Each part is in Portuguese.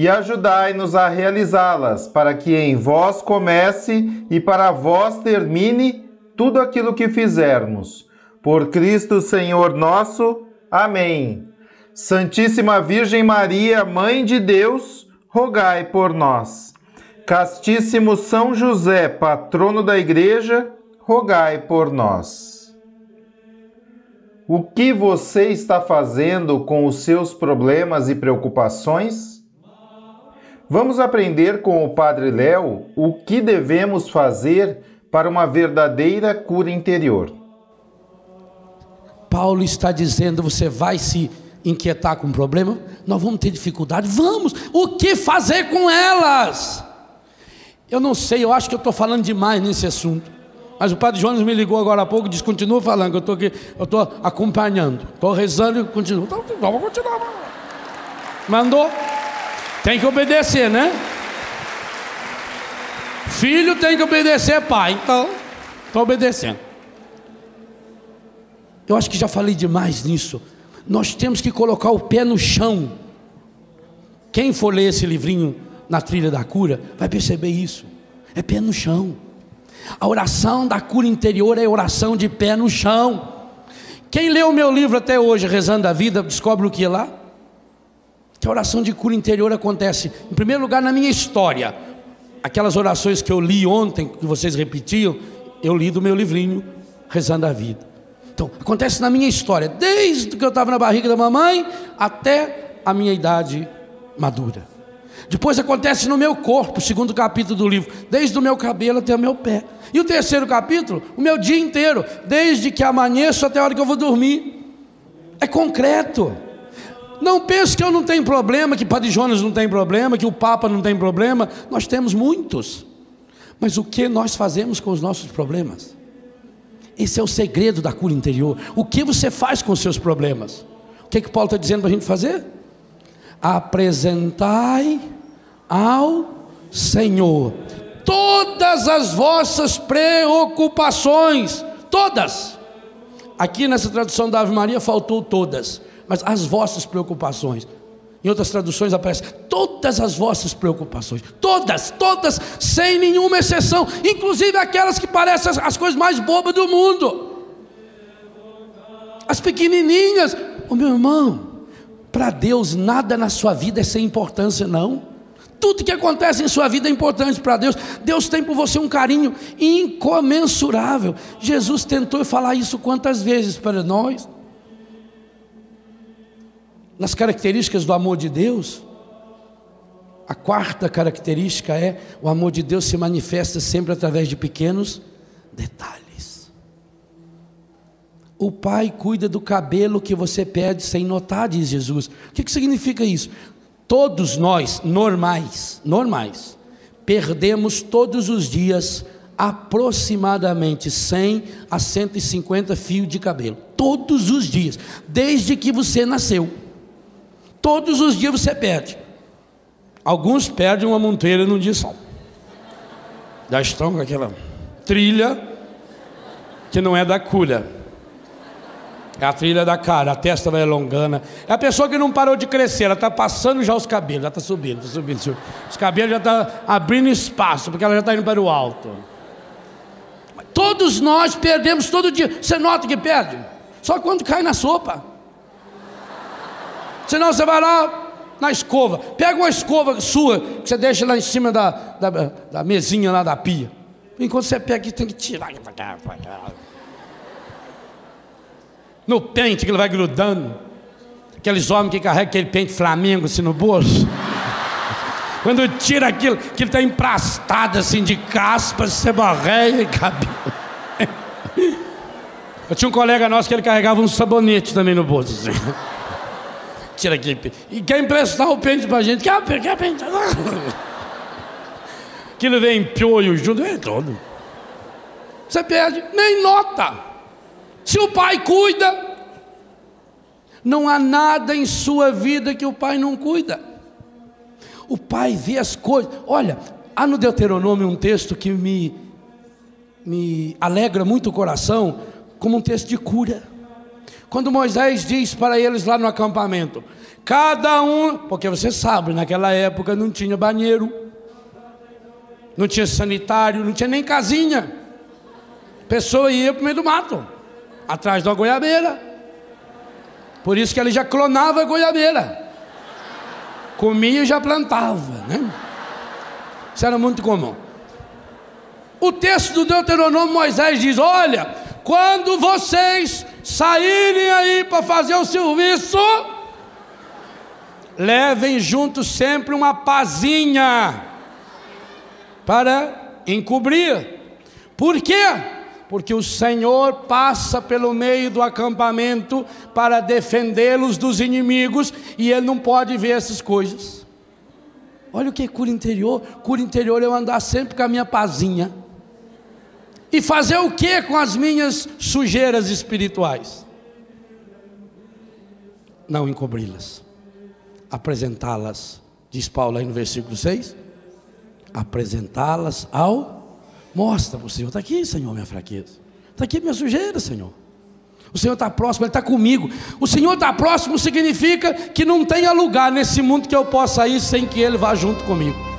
e ajudai-nos a realizá-las, para que em vós comece e para vós termine tudo aquilo que fizermos. Por Cristo Senhor nosso. Amém. Santíssima Virgem Maria, Mãe de Deus, rogai por nós. Castíssimo São José, patrono da Igreja, rogai por nós. O que você está fazendo com os seus problemas e preocupações? Vamos aprender com o Padre Léo o que devemos fazer para uma verdadeira cura interior. Paulo está dizendo: você vai se inquietar com um problema? Nós vamos ter dificuldade? Vamos! O que fazer com elas? Eu não sei, eu acho que eu estou falando demais nesse assunto. Mas o Padre Jonas me ligou agora há pouco e disse: continua falando, eu estou aqui, eu estou acompanhando, estou rezando e continuo. Então, vamos continuar. Mandou? Tem que obedecer, né? Filho tem que obedecer pai, então estou obedecendo. Eu acho que já falei demais nisso. Nós temos que colocar o pé no chão. Quem for ler esse livrinho na trilha da cura, vai perceber isso. É pé no chão. A oração da cura interior é oração de pé no chão. Quem leu o meu livro até hoje, Rezando a Vida, descobre o que é lá? Que a oração de cura interior acontece, em primeiro lugar, na minha história. Aquelas orações que eu li ontem, que vocês repetiam, eu li do meu livrinho, Rezando a Vida. Então, acontece na minha história, desde que eu estava na barriga da mamãe até a minha idade madura. Depois acontece no meu corpo, segundo capítulo do livro, desde o meu cabelo até o meu pé. E o terceiro capítulo, o meu dia inteiro, desde que amanheço até a hora que eu vou dormir. É concreto. Não pense que eu não tenho problema, que Padre Jonas não tem problema, que o Papa não tem problema. Nós temos muitos. Mas o que nós fazemos com os nossos problemas? Esse é o segredo da cura interior. O que você faz com os seus problemas? O que, é que Paulo está dizendo para a gente fazer? Apresentai ao Senhor todas as vossas preocupações, todas. Aqui nessa tradução da Ave Maria faltou todas mas as vossas preocupações. Em outras traduções aparece todas as vossas preocupações, todas, todas, sem nenhuma exceção, inclusive aquelas que parecem as, as coisas mais bobas do mundo, as pequenininhas. O oh, meu irmão, para Deus nada na sua vida é sem importância, não. Tudo que acontece em sua vida é importante para Deus. Deus tem por você um carinho incomensurável. Jesus tentou falar isso quantas vezes para nós? Nas características do amor de Deus, a quarta característica é o amor de Deus se manifesta sempre através de pequenos detalhes. O pai cuida do cabelo que você perde sem notar, diz Jesus. O que, que significa isso? Todos nós, normais, normais, perdemos todos os dias aproximadamente 100 a 150 fios de cabelo. Todos os dias, desde que você nasceu. Todos os dias você perde. Alguns perdem uma monteira num dia só. Já estão com aquela trilha que não é da cura. É a trilha da cara, a testa vai alongando. É a pessoa que não parou de crescer, ela está passando já os cabelos, já está subindo, está subindo, subindo. Os cabelos já estão tá abrindo espaço, porque ela já está indo para o alto. Todos nós perdemos todo dia. Você nota que perde? Só quando cai na sopa. Senão você vai lá na escova. Pega uma escova sua, que você deixa lá em cima da, da, da mesinha lá da pia. Enquanto você pega aqui, tem que tirar. no pente que ele vai grudando. Aqueles homens que carregam aquele pente Flamengo assim no bolso. Quando tira aquilo, que ele está emprastado assim de caspa, seborreia e cabelo. Eu tinha um colega nosso que ele carregava um sabonete também no bolso. Assim. Tira aqui. E quer emprestar o pente pra gente? Quer, quer pente? Aquilo vem piolho junto, vem todo. Você perde, nem nota. Se o pai cuida, não há nada em sua vida que o pai não cuida. O pai vê as coisas. Olha, há no Deuteronômio um texto que me, me alegra muito o coração, como um texto de cura. Quando Moisés diz para eles lá no acampamento: cada um, porque você sabe, naquela época não tinha banheiro, não tinha sanitário, não tinha nem casinha. A pessoa ia para o meio do mato, atrás da goiabeira. Por isso que ele já clonava a goiabeira. Comia e já plantava, né? Isso era muito comum. O texto do Deuteronômio Moisés diz: Olha, quando vocês saírem aí para fazer o serviço, levem junto sempre uma pazinha para encobrir. Por quê? Porque o Senhor passa pelo meio do acampamento para defendê-los dos inimigos e ele não pode ver essas coisas. Olha o que é cura interior. Cura interior é eu andar sempre com a minha pazinha. E fazer o que com as minhas sujeiras espirituais? Não encobri-las, apresentá-las, diz Paulo aí no versículo 6, apresentá-las ao. Mostra para o Senhor, está aqui, Senhor, minha fraqueza, está aqui minha sujeira, Senhor. O Senhor está próximo, Ele está comigo. O Senhor está próximo significa que não tenha lugar nesse mundo que eu possa ir sem que Ele vá junto comigo.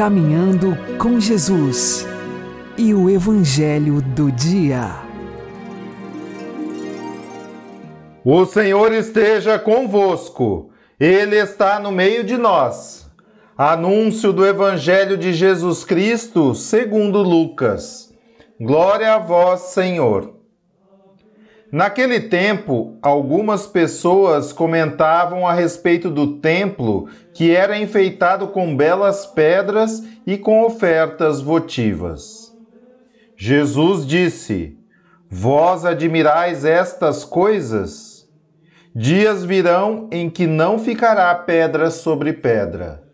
Caminhando com Jesus e o Evangelho do Dia. O Senhor esteja convosco, Ele está no meio de nós. Anúncio do Evangelho de Jesus Cristo, segundo Lucas. Glória a vós, Senhor. Naquele tempo, algumas pessoas comentavam a respeito do templo que era enfeitado com belas pedras e com ofertas votivas. Jesus disse: Vós admirais estas coisas? Dias virão em que não ficará pedra sobre pedra,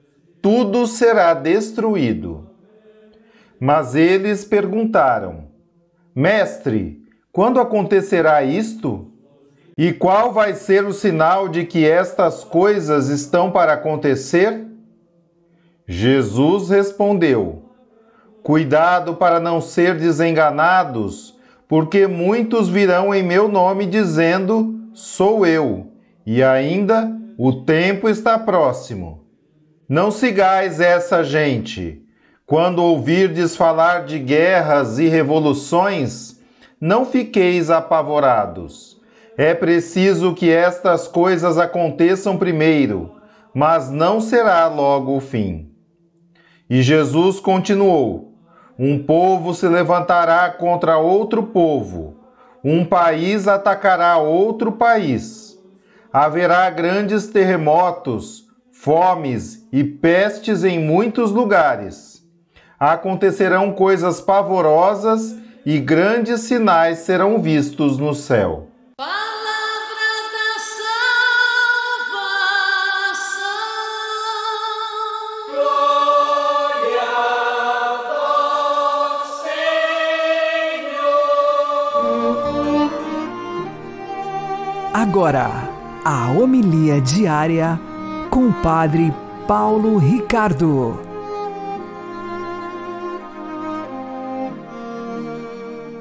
tudo será destruído. Mas eles perguntaram: Mestre, quando acontecerá isto? E qual vai ser o sinal de que estas coisas estão para acontecer? Jesus respondeu: Cuidado para não ser desenganados, porque muitos virão em meu nome dizendo: Sou eu, e ainda o tempo está próximo. Não sigais essa gente. Quando ouvirdes falar de guerras e revoluções, não fiqueis apavorados. É preciso que estas coisas aconteçam primeiro, mas não será logo o fim. E Jesus continuou: Um povo se levantará contra outro povo, um país atacará outro país. Haverá grandes terremotos, fomes e pestes em muitos lugares. Acontecerão coisas pavorosas e grandes sinais serão vistos no céu. Palavra da salvação. Glória a vós, Senhor. Agora, a homilia diária com o Padre Paulo Ricardo.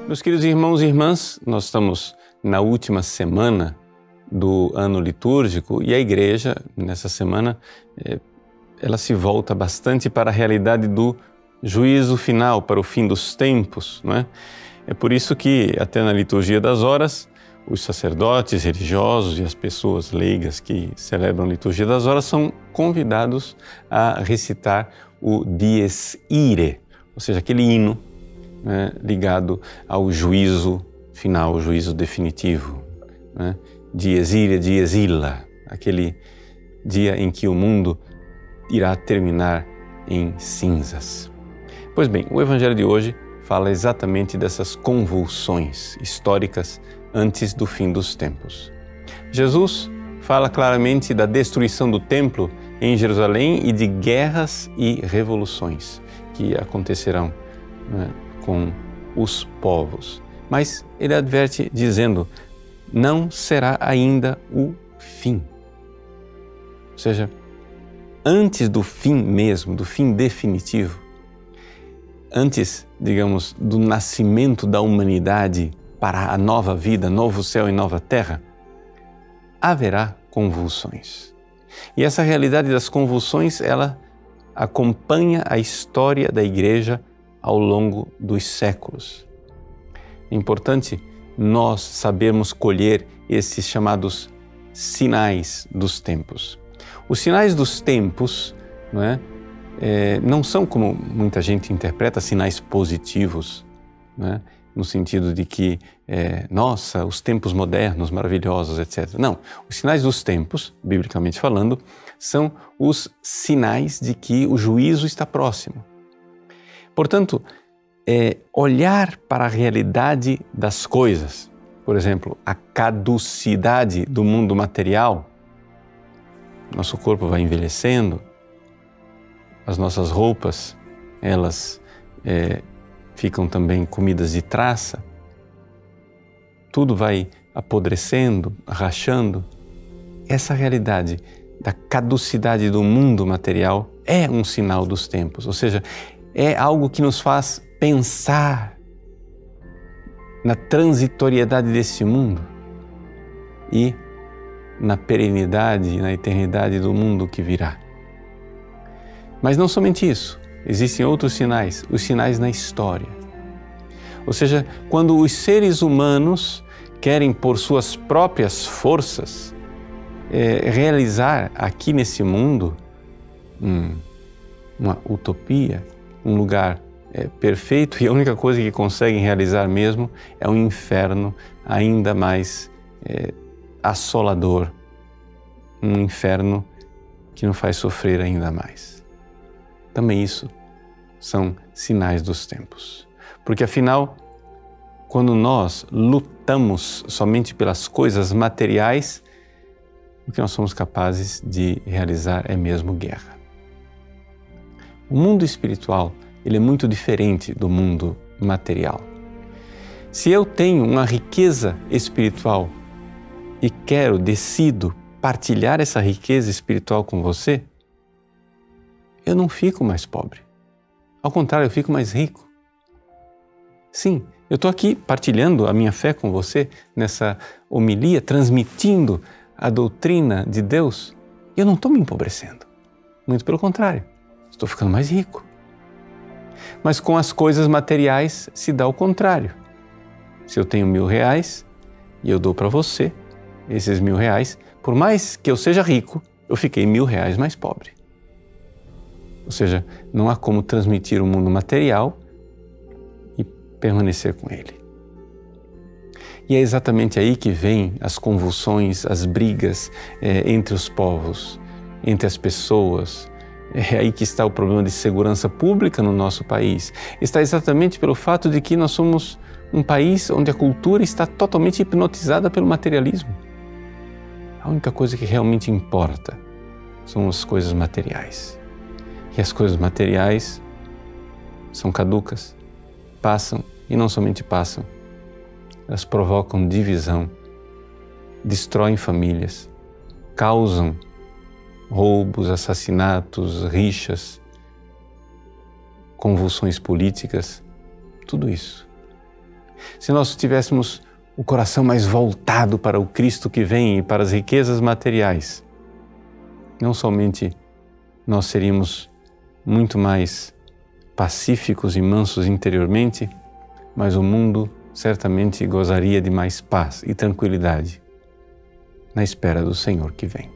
Meus queridos irmãos e irmãs, nós estamos na última semana do ano litúrgico e a igreja, nessa semana, eh, ela se volta bastante para a realidade do juízo final, para o fim dos tempos. Não é? é por isso que, até na liturgia das horas, os sacerdotes religiosos e as pessoas leigas que celebram a liturgia das horas são convidados a recitar o Dies Irae, ou seja, aquele hino né, ligado ao juízo final, o juízo definitivo, né, de exília, de exila, aquele dia em que o mundo irá terminar em cinzas. Pois bem, o Evangelho de hoje fala exatamente dessas convulsões históricas antes do fim dos tempos. Jesus fala claramente da destruição do templo em Jerusalém e de guerras e revoluções que acontecerão né, com os povos. Mas ele adverte dizendo: não será ainda o fim. Ou seja, antes do fim mesmo, do fim definitivo, antes, digamos, do nascimento da humanidade para a nova vida, novo céu e nova terra, haverá convulsões. E essa realidade das convulsões, ela acompanha a história da igreja ao longo dos séculos. É importante nós sabermos colher esses chamados sinais dos tempos. Os sinais dos tempos não, é, é, não são como muita gente interpreta sinais positivos, é, no sentido de que, é, nossa, os tempos modernos, maravilhosos, etc. Não, os sinais dos tempos, biblicamente falando, são os sinais de que o juízo está próximo Portanto, é, olhar para a realidade das coisas, por exemplo, a caducidade do mundo material, nosso corpo vai envelhecendo, as nossas roupas, elas é, ficam também comidas de traça, tudo vai apodrecendo, rachando. Essa realidade da caducidade do mundo material é um sinal dos tempos, ou seja, é algo que nos faz pensar na transitoriedade desse mundo e na perenidade, na eternidade do mundo que virá. Mas não somente isso. existem outros sinais, os sinais na história. Ou seja, quando os seres humanos querem, por suas próprias forças, é, realizar aqui nesse mundo hum, uma utopia, um lugar é, perfeito e a única coisa que conseguem realizar mesmo é um inferno ainda mais é, assolador, um inferno que nos faz sofrer ainda mais. Também isso são sinais dos tempos. Porque afinal, quando nós lutamos somente pelas coisas materiais, o que nós somos capazes de realizar é mesmo guerra. O mundo espiritual ele é muito diferente do mundo material. Se eu tenho uma riqueza espiritual e quero, decido partilhar essa riqueza espiritual com você, eu não fico mais pobre. Ao contrário, eu fico mais rico. Sim, eu estou aqui partilhando a minha fé com você nessa homilia, transmitindo a doutrina de Deus. Eu não estou me empobrecendo. Muito pelo contrário, estou ficando mais rico. Mas com as coisas materiais se dá o contrário. Se eu tenho mil reais e eu dou para você esses mil reais, por mais que eu seja rico, eu fiquei mil reais mais pobre. Ou seja, não há como transmitir o mundo material e permanecer com ele. E é exatamente aí que vêm as convulsões, as brigas é, entre os povos, entre as pessoas. É aí que está o problema de segurança pública no nosso país. Está exatamente pelo fato de que nós somos um país onde a cultura está totalmente hipnotizada pelo materialismo. A única coisa que realmente importa são as coisas materiais. E as coisas materiais são caducas, passam e não somente passam, elas provocam divisão, destroem famílias, causam roubos, assassinatos, rixas, convulsões políticas, tudo isso. Se nós tivéssemos o coração mais voltado para o Cristo que vem e para as riquezas materiais, não somente nós seríamos muito mais pacíficos e mansos interiormente, mas o mundo certamente gozaria de mais paz e tranquilidade na espera do Senhor que vem.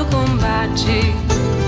Todo combate.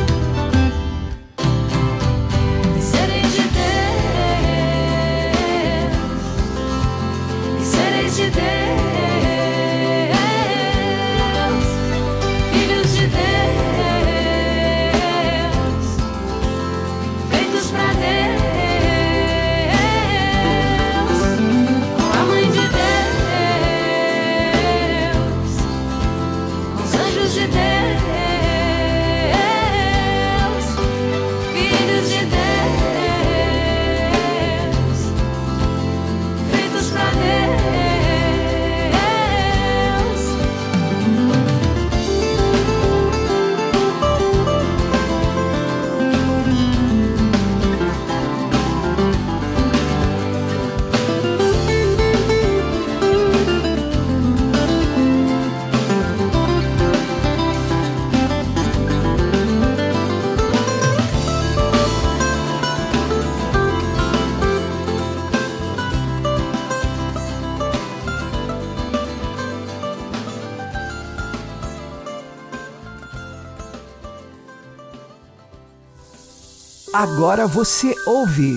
Agora você ouve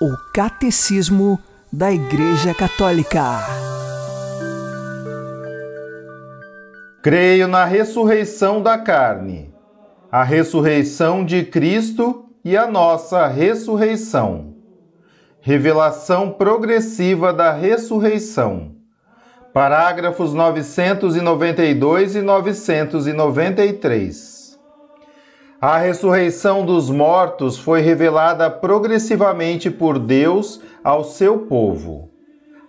o Catecismo da Igreja Católica. Creio na ressurreição da carne, a ressurreição de Cristo e a nossa ressurreição. Revelação progressiva da ressurreição. Parágrafos 992 e 993. A ressurreição dos mortos foi revelada progressivamente por Deus ao seu povo.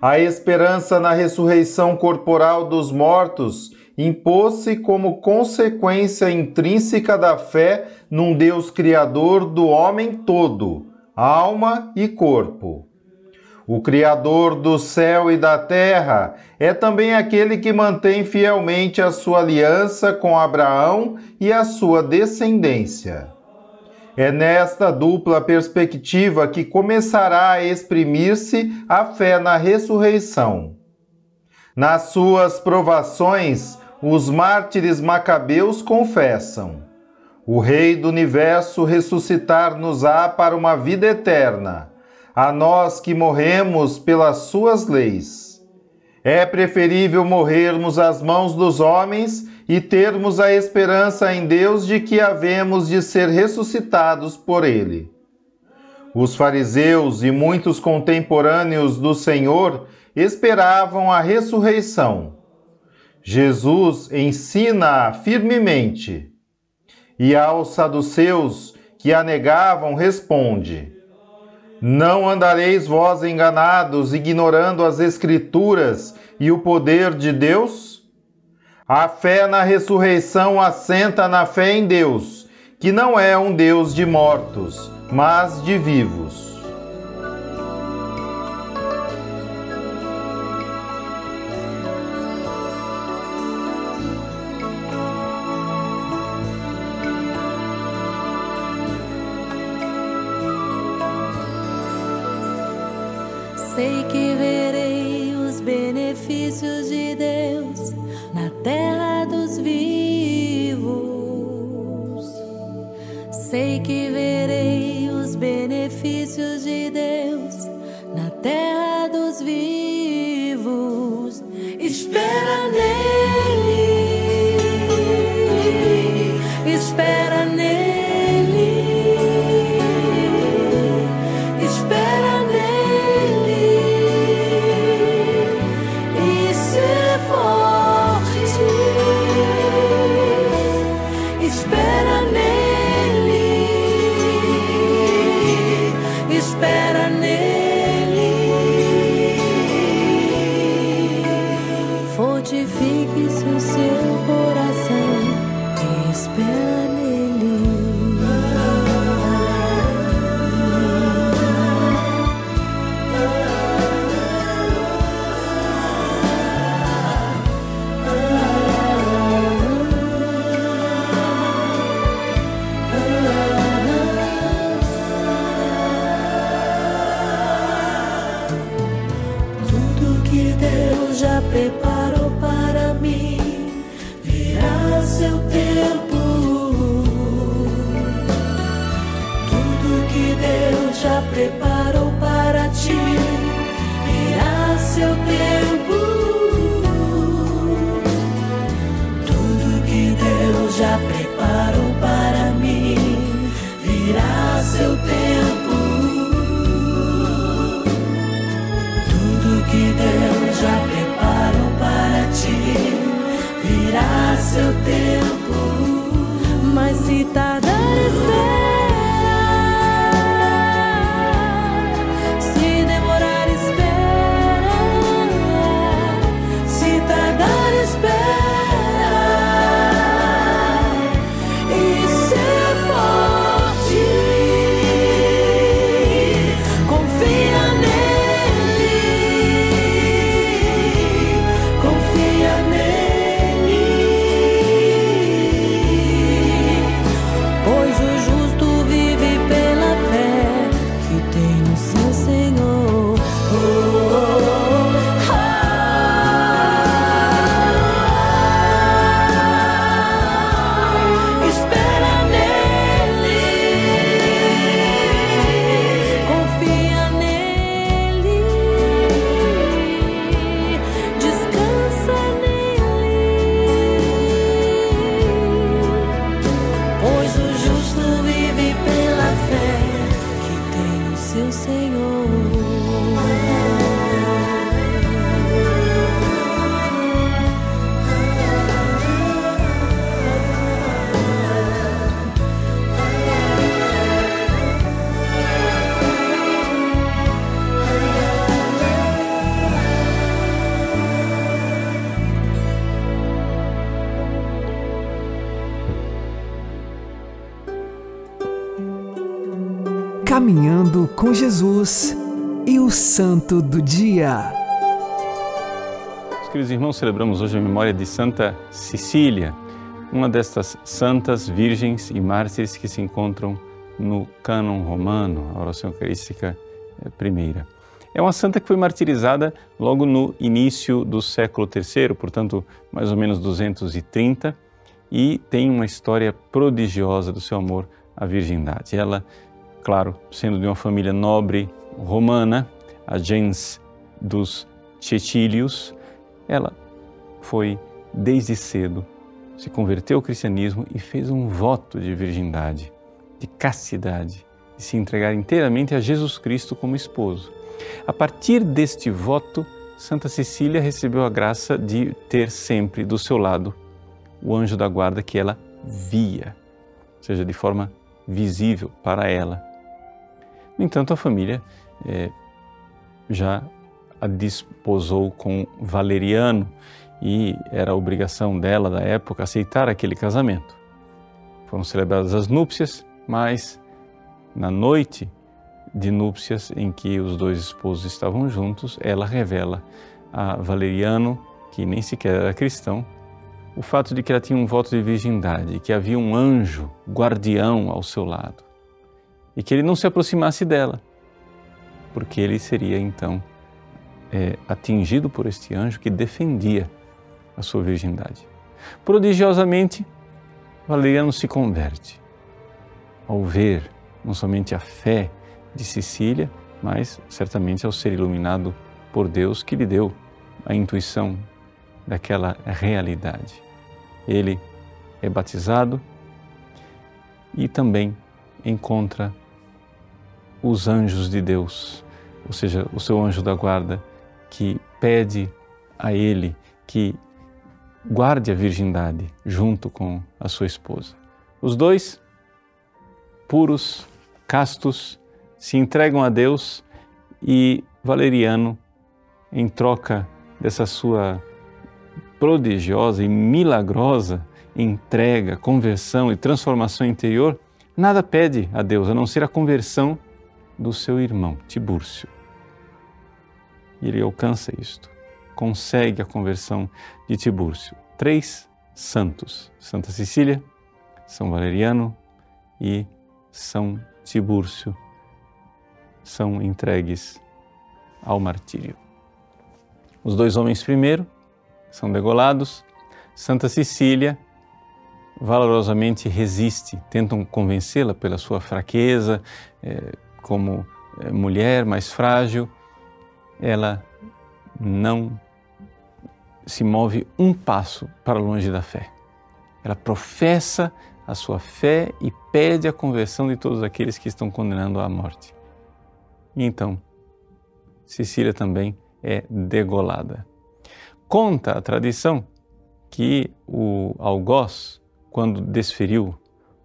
A esperança na ressurreição corporal dos mortos impôs-se como consequência intrínseca da fé num Deus Criador do homem todo, alma e corpo. O Criador do céu e da terra é também aquele que mantém fielmente a sua aliança com Abraão e a sua descendência. É nesta dupla perspectiva que começará a exprimir-se a fé na ressurreição. Nas suas provações, os mártires macabeus confessam: O Rei do universo ressuscitar-nos-á para uma vida eterna a nós que morremos pelas suas leis. É preferível morrermos às mãos dos homens e termos a esperança em Deus de que havemos de ser ressuscitados por Ele. Os fariseus e muitos contemporâneos do Senhor esperavam a ressurreição. Jesus ensina-a firmemente. E aos saduceus que a negavam, responde: não andareis vós enganados, ignorando as Escrituras e o poder de Deus? A fé na ressurreição assenta na fé em Deus, que não é um Deus de mortos, mas de vivos. Seu tempo. Mas se tardar, Caminhando com Jesus e o Santo do Dia. Meus queridos irmãos, celebramos hoje a memória de Santa Cecília, uma destas santas virgens e mártires que se encontram no cânon romano, a oração eucarística eh, primeira. É uma santa que foi martirizada logo no início do século III, portanto, mais ou menos 230, e tem uma história prodigiosa do seu amor à virgindade. Ela, claro, sendo de uma família nobre romana, a gens dos Cetílios, ela foi desde cedo, se converteu ao cristianismo e fez um voto de virgindade, de castidade, de se entregar inteiramente a Jesus Cristo como esposo. A partir deste voto, Santa Cecília recebeu a graça de ter sempre do seu lado o anjo da guarda que ela via, ou seja, de forma visível para ela. No entanto, a família eh, já a desposou com Valeriano e era a obrigação dela, da época, aceitar aquele casamento. Foram celebradas as núpcias, mas na noite de núpcias em que os dois esposos estavam juntos, ela revela a Valeriano, que nem sequer era cristão, o fato de que ela tinha um voto de virgindade, que havia um anjo guardião ao seu lado e que ele não se aproximasse dela, porque ele seria então é, atingido por este anjo que defendia a sua virgindade. Prodigiosamente, Valeriano se converte ao ver não somente a fé de Sicília, mas certamente ao ser iluminado por Deus que lhe deu a intuição daquela realidade. Ele é batizado e também encontra os anjos de Deus, ou seja, o seu anjo da guarda, que pede a ele que guarde a virgindade junto com a sua esposa. Os dois, puros, castos, se entregam a Deus e Valeriano, em troca dessa sua prodigiosa e milagrosa entrega, conversão e transformação interior, nada pede a Deus a não ser a conversão do seu irmão, Tibúrcio. E ele alcança isto, consegue a conversão de Tibúrcio. Três santos, Santa Cecília, São Valeriano e São Tibúrcio, são entregues ao martírio. Os dois homens primeiro são degolados, Santa Cecília valorosamente resiste, tentam convencê-la pela sua fraqueza, eh, como eh, mulher, mais frágil, ela não se move um passo para longe da fé. Ela professa a sua fé e pede a conversão de todos aqueles que estão condenando à morte. Então, Cecília também é degolada. Conta a tradição que o algoz, quando desferiu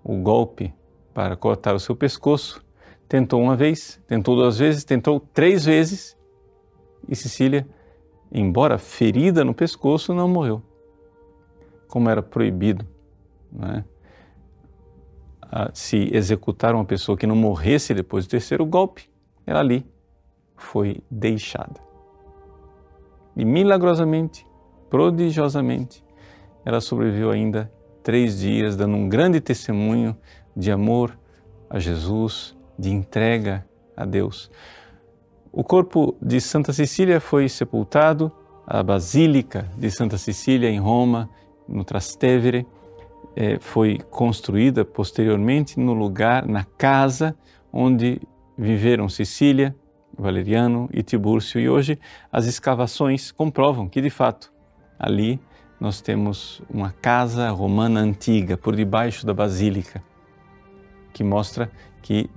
o golpe para cortar o seu pescoço, tentou uma vez, tentou duas vezes, tentou três vezes e Cecília, embora ferida no pescoço, não morreu. Como era proibido né, se executar uma pessoa que não morresse depois do terceiro golpe, ela ali foi deixada. E milagrosamente, prodigiosamente, ela sobreviveu ainda três dias, dando um grande testemunho de amor a Jesus, de entrega a Deus. O corpo de Santa Cecília foi sepultado, a Basílica de Santa Cecília em Roma, no Trastevere, eh, foi construída posteriormente no lugar, na casa onde viveram Cecília, Valeriano e Tibúrcio. E hoje as escavações comprovam que, de fato, ali nós temos uma casa romana antiga por debaixo da basílica, que mostra que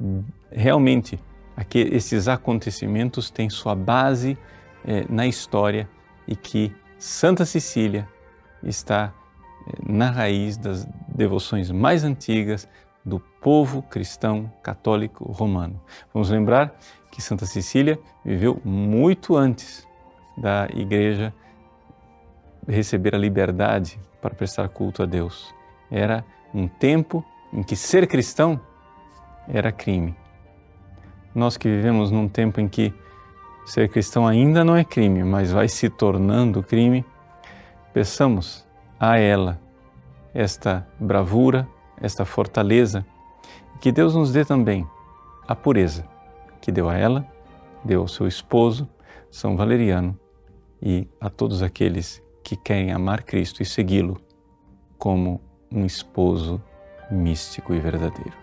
realmente aqui, esses acontecimentos têm sua base eh, na história e que Santa Cecília está eh, na raiz das devoções mais antigas do povo cristão católico romano. Vamos lembrar que Santa Cecília viveu muito antes da igreja receber a liberdade para prestar culto a Deus. Era um tempo em que ser cristão era crime. Nós que vivemos num tempo em que ser cristão ainda não é crime, mas vai se tornando crime, peçamos a ela esta bravura, esta fortaleza, que Deus nos dê também a pureza que deu a ela, deu ao seu esposo, São Valeriano, e a todos aqueles que querem amar Cristo e segui-lo como um esposo místico e verdadeiro.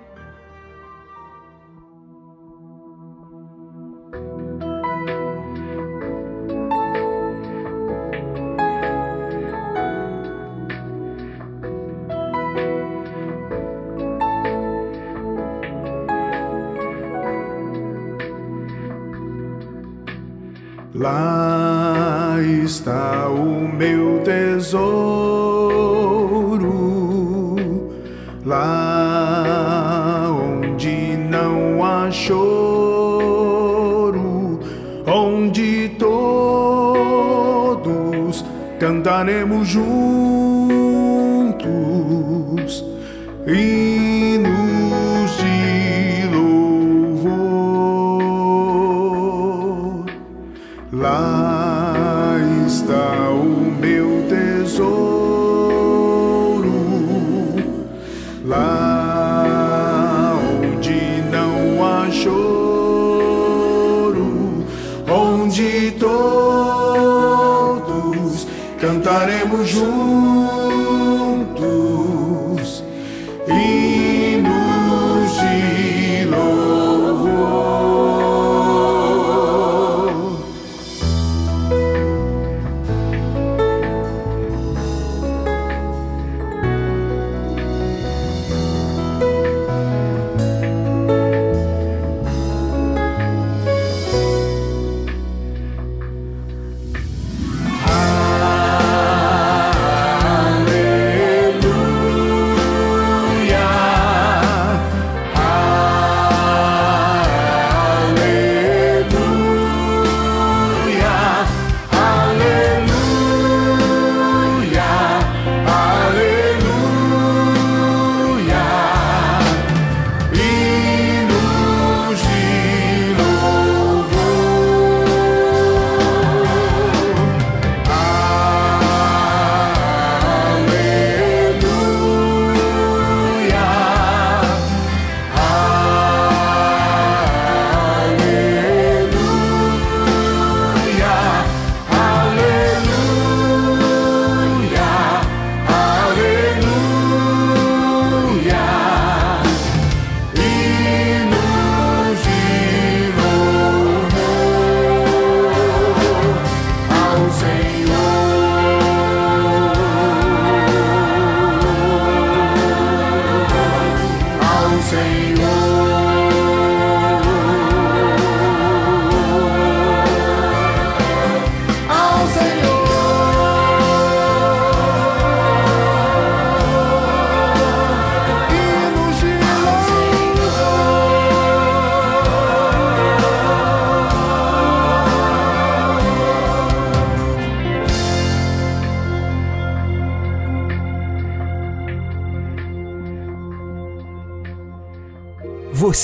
Cantaremos juntos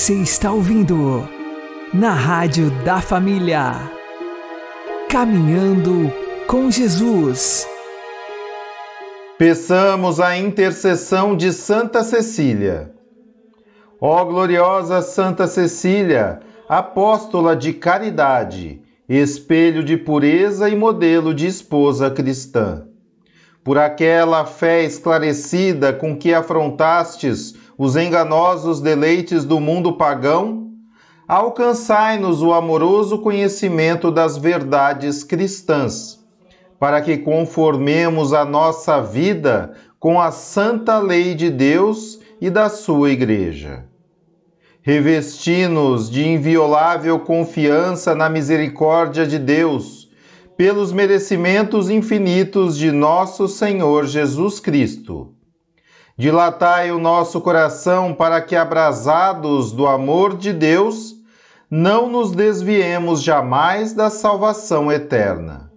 Você está ouvindo na Rádio da Família. Caminhando com Jesus. Peçamos a intercessão de Santa Cecília. Ó gloriosa Santa Cecília, apóstola de caridade, espelho de pureza e modelo de esposa cristã. Por aquela fé esclarecida com que afrontastes os enganosos deleites do mundo pagão, alcançai-nos o amoroso conhecimento das verdades cristãs, para que conformemos a nossa vida com a santa lei de Deus e da sua Igreja. Revesti-nos de inviolável confiança na misericórdia de Deus, pelos merecimentos infinitos de nosso Senhor Jesus Cristo. Dilatai o nosso coração para que, abrasados do amor de Deus, não nos desviemos jamais da salvação eterna.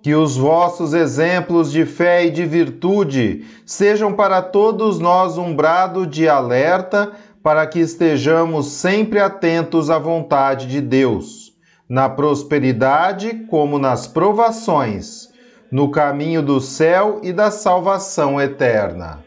Que os vossos exemplos de fé e de virtude sejam para todos nós um brado de alerta para que estejamos sempre atentos à vontade de Deus, na prosperidade como nas provações, no caminho do céu e da salvação eterna.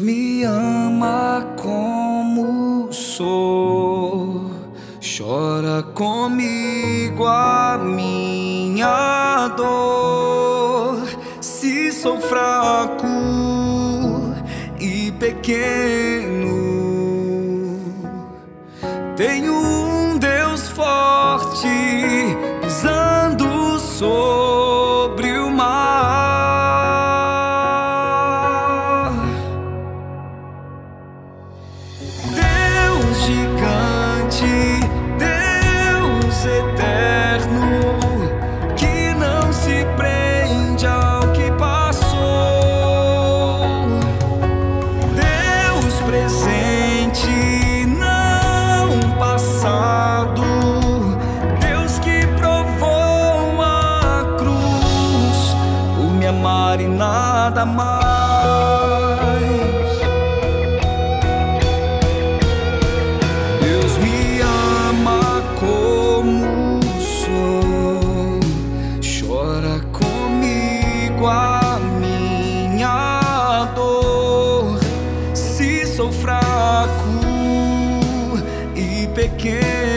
Me ama como sou, chora comigo a minha dor. Se sou fraco e pequeno, tenho um Deus forte pisando sobre e